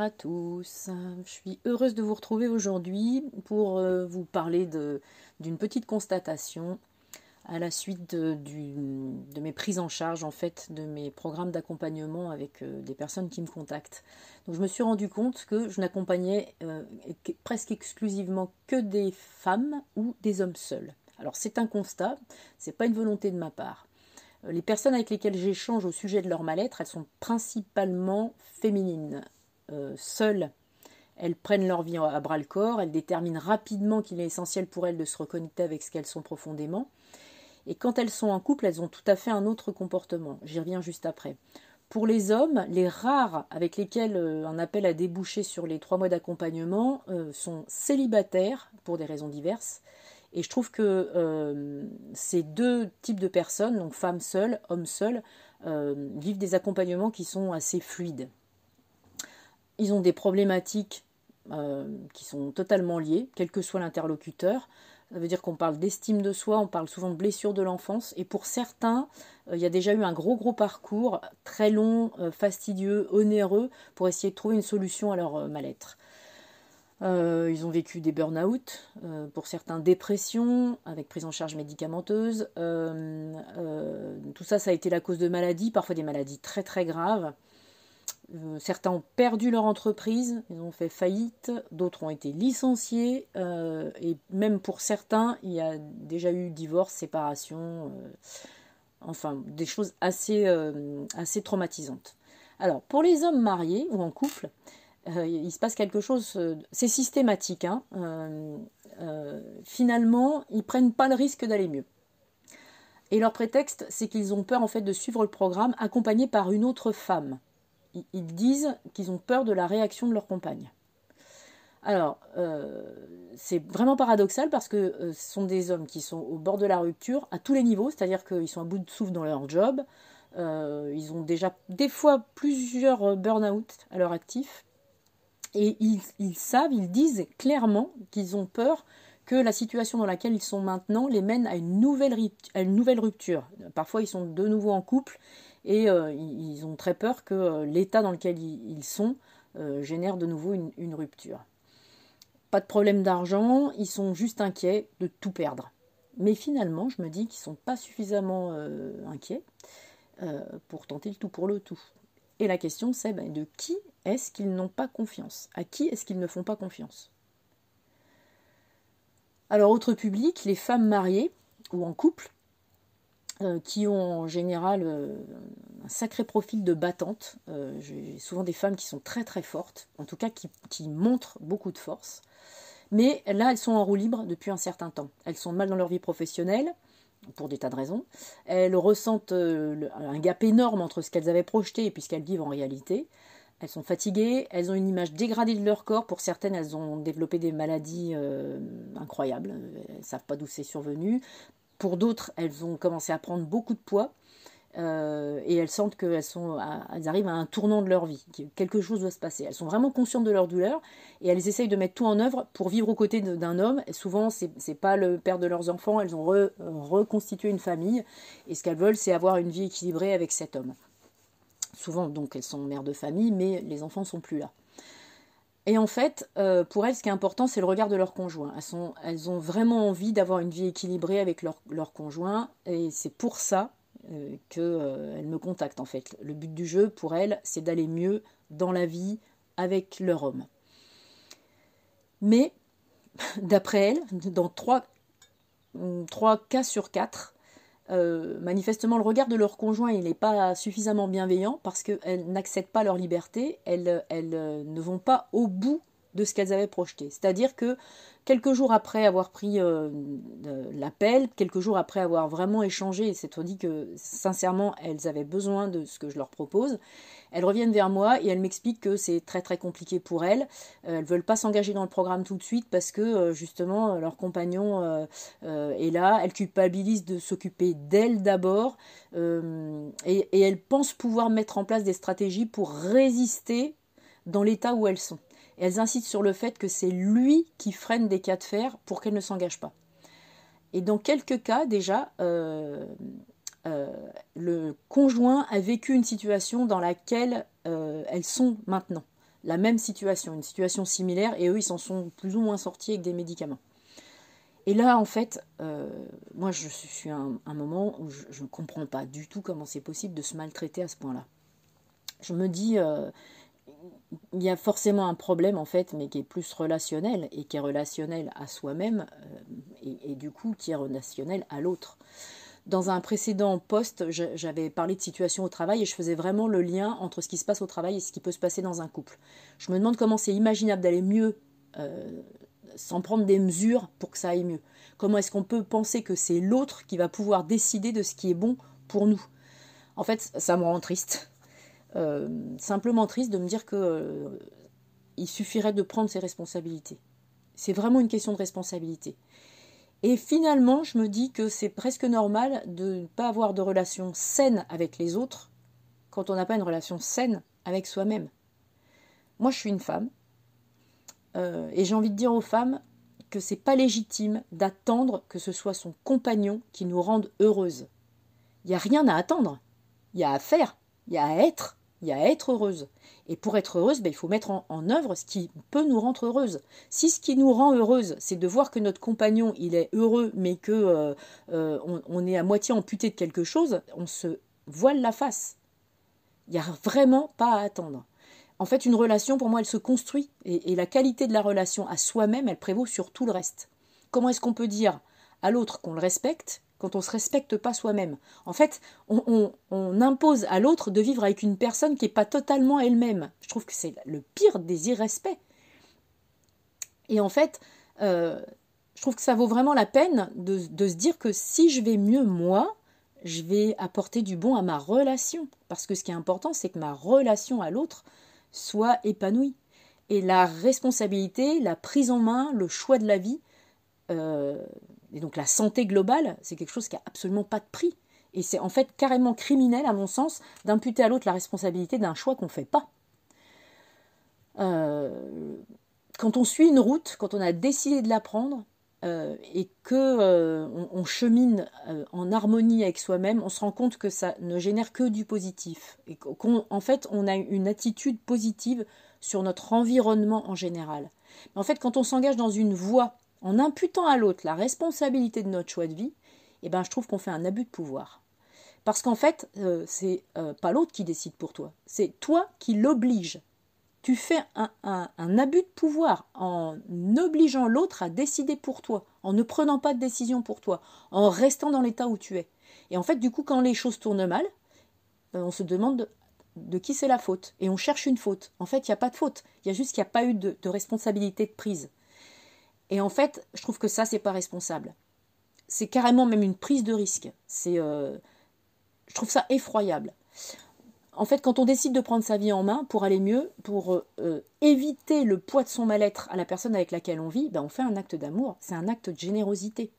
À tous, je suis heureuse de vous retrouver aujourd'hui pour euh, vous parler d'une petite constatation à la suite de, mes prises en charge en fait de mes programmes d'accompagnement avec euh, des personnes qui me contactent. Donc je me suis rendu compte que je n'accompagnais euh, presque exclusivement que des femmes ou des hommes seuls. Alors c'est un constat, c'est pas une volonté de ma part. Les personnes avec lesquelles j'échange au sujet de leur mal-être, elles sont principalement féminines. Euh, seules, elles prennent leur vie à bras le corps, elles déterminent rapidement qu'il est essentiel pour elles de se reconnecter avec ce qu'elles sont profondément. Et quand elles sont en couple, elles ont tout à fait un autre comportement. J'y reviens juste après. Pour les hommes, les rares avec lesquels euh, un appel a débouché sur les trois mois d'accompagnement sont célibataires pour des raisons diverses et je trouve que euh, ces deux types de personnes, donc femmes seules, hommes seuls, euh, vivent des accompagnements qui sont assez fluides. Ils ont des problématiques euh, qui sont totalement liées, quel que soit l'interlocuteur. Ça veut dire qu'on parle d'estime de soi, on parle souvent de blessures de l'enfance, et pour certains, il y a déjà eu un gros gros parcours, très long, fastidieux, onéreux, pour essayer de trouver une solution à leur mal-être. Euh, ils ont vécu des burn-out, euh, pour certains dépressions, avec prise en charge médicamenteuse. Euh, tout ça, ça a été la cause de maladies, parfois des maladies très très graves. Certains ont perdu leur entreprise, ils ont fait faillite, d'autres ont été licenciés, et même pour certains, il y a déjà eu divorce, séparation, enfin des choses assez, traumatisantes. Alors, pour les hommes mariés ou en couple, euh, il se passe quelque chose, euh, c'est systématique. Hein. Euh, finalement, ils prennent pas le risque d'aller mieux. Et leur prétexte, c'est qu'ils ont peur en fait de suivre le programme accompagné par une autre femme. Ils, disent qu'ils ont peur de la réaction de leur compagne. Alors, c'est vraiment paradoxal parce que ce sont des hommes qui sont au bord de la rupture à tous les niveaux, c'est-à-dire qu'ils sont à bout de souffle dans leur job, ils ont déjà des fois plusieurs burn-out à leur actif, et ils, savent, ils disent clairement qu'ils ont peur que la situation dans laquelle ils sont maintenant les mène à une nouvelle rupture. Parfois, ils sont de nouveau en couple et euh, ils ont très peur que euh, l'état dans lequel ils, sont euh, génère de nouveau une, rupture. Pas de problème d'argent, ils sont juste inquiets de tout perdre. Mais finalement, je me dis qu'ils ne sont pas suffisamment inquiets pour tenter le tout pour le tout. Et la question c'est ben, de qui est-ce qu'ils n'ont pas confiance? À qui est-ce qu'ils ne font pas confiance? Alors autre public, les femmes mariées ou en couple, qui ont en général euh, un sacré profil de battante. Euh, j'ai souvent des femmes qui sont très très fortes, en tout cas qui, montrent beaucoup de force. Mais là, elles sont en roue libre depuis un certain temps. Elles sont mal dans leur vie professionnelle, pour des tas de raisons. Elles ressentent euh, un gap énorme entre ce qu'elles avaient projeté et puis ce qu'elles vivent en réalité. Elles sont fatiguées, elles ont une image dégradée de leur corps. Pour certaines, elles ont développé des maladies euh, incroyables. Elles ne savent pas d'où c'est survenu. Pour d'autres, elles ont commencé à prendre beaucoup de poids. Euh, et elles sentent qu'elles elles arrivent à un tournant de leur vie, que quelque chose doit se passer. Elles sont vraiment conscientes de leur douleur et elles essayent de mettre tout en œuvre pour vivre aux côtés d'un homme. Souvent, c'est n'est pas le père de leurs enfants, elles ont reconstitué une famille et ce qu'elles veulent, c'est avoir une vie équilibrée avec cet homme. Souvent, donc, elles sont mères de famille, mais les enfants sont plus là. Et en fait, euh, pour elles, ce qui est important, c'est le regard de leur conjoint. Elles, elles ont vraiment envie d'avoir une vie équilibrée avec leur, conjoint, et c'est pour ça euh, qu'elle euh, me contacte en fait. Le but du jeu pour elle, c'est d'aller mieux dans la vie avec leur homme. Mais, d'après elle, dans trois, cas sur quatre, euh, manifestement le regard de leur conjoint n'est pas suffisamment bienveillant parce qu'elles n'acceptent pas leur liberté, elles, elles ne vont pas au bout de ce qu'elles avaient projeté. C'est-à-dire que quelques jours après avoir pris euh, l'appel, quelques jours après avoir vraiment échangé et c'est dit que sincèrement elles avaient besoin de ce que je leur propose, elles reviennent vers moi et elles m'expliquent que c'est très très compliqué pour elles. Euh, elles veulent pas s'engager dans le programme tout de suite parce que euh, justement leur compagnon est là. Elles culpabilisent de s'occuper d'elles d'abord et elles pensent pouvoir mettre en place des stratégies pour résister dans l'état où elles sont elles insistent sur le fait que c'est lui qui freine des cas de fer pour qu'elles ne s'engagent pas. Et dans quelques cas déjà, euh, euh, le conjoint a vécu une situation dans laquelle euh, elles sont maintenant. la même situation, une situation similaire, et eux, ils s'en sont plus ou moins sortis avec des médicaments. Et là, en fait, moi, je suis à un, moment où je ne comprends pas du tout comment c'est possible de se maltraiter à ce point-là. Je me dis, il y a forcément un problème, en fait, mais qui est plus relationnel, et qui est relationnel à soi-même, euh, et, du coup, qui est relationnel à l'autre. Dans un précédent poste, j'avais parlé de situation au travail et je faisais vraiment le lien entre ce qui se passe au travail et ce qui peut se passer dans un couple. Je me demande comment c'est imaginable d'aller mieux sans prendre des mesures pour que ça aille mieux Comment est-ce qu'on peut penser que c'est l'autre qui va pouvoir décider de ce qui est bon pour nous? En fait, ça me rend triste. Euh, simplement triste de me dire que euh, il suffirait de prendre ses responsabilités. C'est vraiment une question de responsabilité. Et finalement, je me dis que c'est presque normal de ne pas avoir de relation saine avec les autres quand on n'a pas une relation saine avec soi-même. Moi, je suis une femme, euh, et j'ai envie de dire aux femmes que c'est pas légitime d'attendre que ce soit son compagnon qui nous rende heureuses. Il n'y a rien à attendre. Il y a à faire, il y a à être, il y a être heureuse. Et pour être heureuse, ben, il faut mettre en, œuvre ce qui peut nous rendre heureuse. Si ce qui nous rend heureuse, c'est de voir que notre compagnon, il est heureux, mais que euh, euh, est à moitié amputé de quelque chose, on se voile la face. Il n'y a vraiment pas à attendre. En fait, une relation, pour moi, elle se construit. Et, la qualité de la relation à soi-même, elle prévaut sur tout le reste. Comment est-ce qu'on peut dire à l'autre qu'on le respecte quand on ne se respecte pas soi-même En fait, on, impose à l'autre de vivre avec une personne qui n'est pas totalement elle-même. Je trouve que c'est le pire des irrespects. Et en fait, euh, je trouve que ça vaut vraiment la peine de, se dire que si je vais mieux moi, je vais apporter du bon à ma relation. Parce que ce qui est important, c'est que ma relation à l'autre, soit épanoui. Et la responsabilité, la prise en main, le choix de la vie, euh, et donc la santé globale, c'est quelque chose qui n'a absolument pas de prix. Et c'est en fait carrément criminel, à mon sens, d'imputer à l'autre la responsabilité d'un choix qu'on ne fait pas. Euh, quand on suit une route, quand on a décidé de la prendre, euh, et que euh, on, chemine euh, en harmonie avec soi-même, on se rend compte que ça ne génère que du positif et qu'en fait on a une attitude positive sur notre environnement en général. Mais en fait, quand on s'engage dans une voie en imputant à l'autre la responsabilité de notre choix de vie, eh ben je trouve qu'on fait un abus de pouvoir. Parce qu'en fait, c'est pas l'autre qui décide pour toi, c'est toi qui l'oblige tu fais un, abus de pouvoir en obligeant l'autre à décider pour toi, en ne prenant pas de décision pour toi, en restant dans l'état où tu es. Et en fait, du coup, quand les choses tournent mal, euh, on se demande de, qui c'est la faute. Et on cherche une faute. En fait, il n'y a pas de faute. Il y a juste qu'il n'y a pas eu de, responsabilité de prise. Et en fait, je trouve que ça, c'est pas responsable. C'est carrément même une prise de risque. C'est, euh, je trouve ça effroyable. En fait, quand on décide de prendre sa vie en main pour aller mieux, pour euh, euh, éviter le poids de son mal-être à la personne avec laquelle on vit, ben on fait un acte d'amour, c'est un acte de générosité.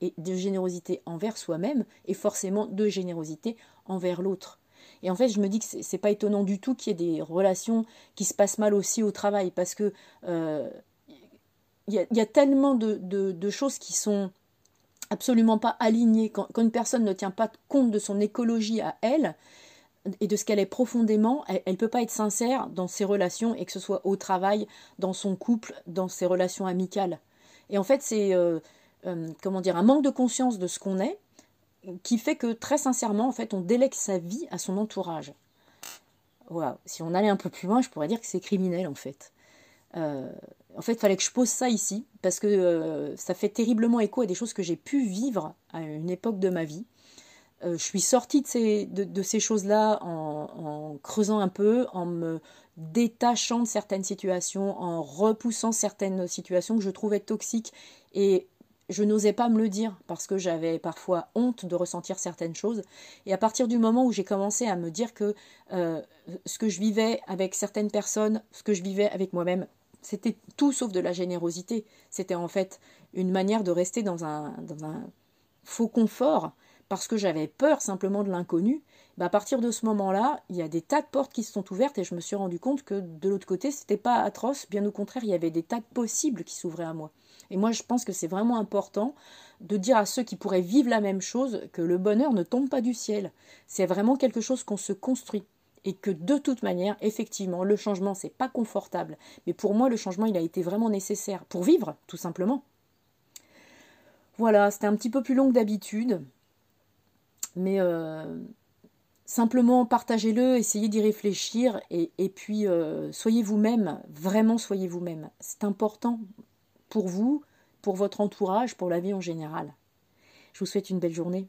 Et de générosité envers soi-même et forcément de générosité envers l'autre. Et en fait, je me dis que c'est pas étonnant du tout qu'il y ait des relations qui se passent mal aussi au travail, parce que il y, a tellement de, choses qui sont absolument pas alignées. quand, une personne ne tient pas compte de son écologie à elle, et de ce qu'elle est profondément, elle ne peut pas être sincère dans ses relations, et que ce soit au travail, dans son couple, dans ses relations amicales. Et en fait, c'est euh, euh, un manque de conscience de ce qu'on est qui fait que très sincèrement, en fait, on délègue sa vie à son entourage. Wow. Si on allait un peu plus loin, je pourrais dire que c'est criminel en fait. Euh, en fait, il fallait que je pose ça ici parce que ça fait terriblement écho à des choses que j'ai pu vivre à une époque de ma vie. Euh, je suis sortie de ces, de, ces choses-là en, creusant un peu, en me détachant de certaines situations, en repoussant certaines situations que je trouvais toxiques et je n'osais pas me le dire parce que j'avais parfois honte de ressentir certaines choses. Et à partir du moment où j'ai commencé à me dire que euh, ce que je vivais avec certaines personnes, ce que je vivais avec moi-même, c'était tout sauf de la générosité. C'était en fait une manière de rester dans un, faux confort parce que j'avais peur simplement de l'inconnu, bah à partir de ce moment-là, il y a des tas de portes qui se sont ouvertes et je me suis rendu compte que de l'autre côté, c'était pas atroce, bien au contraire, il y avait des tas de possibles qui s'ouvraient à moi. Et moi, je pense que c'est vraiment important de dire à ceux qui pourraient vivre la même chose que le bonheur ne tombe pas du ciel. C'est vraiment quelque chose qu'on se construit. Et que de toute manière, effectivement, le changement, c'est pas confortable. Mais pour moi, le changement, il a été vraiment nécessaire pour vivre, tout simplement. Voilà, c'était un petit peu plus long que d'habitude. Mais euh, simplement partagez-le, essayez d'y réfléchir et, puis euh, soyez vous-même, vraiment soyez vous-même. C'est important pour vous, pour votre entourage, pour la vie en général. Je vous souhaite une belle journée.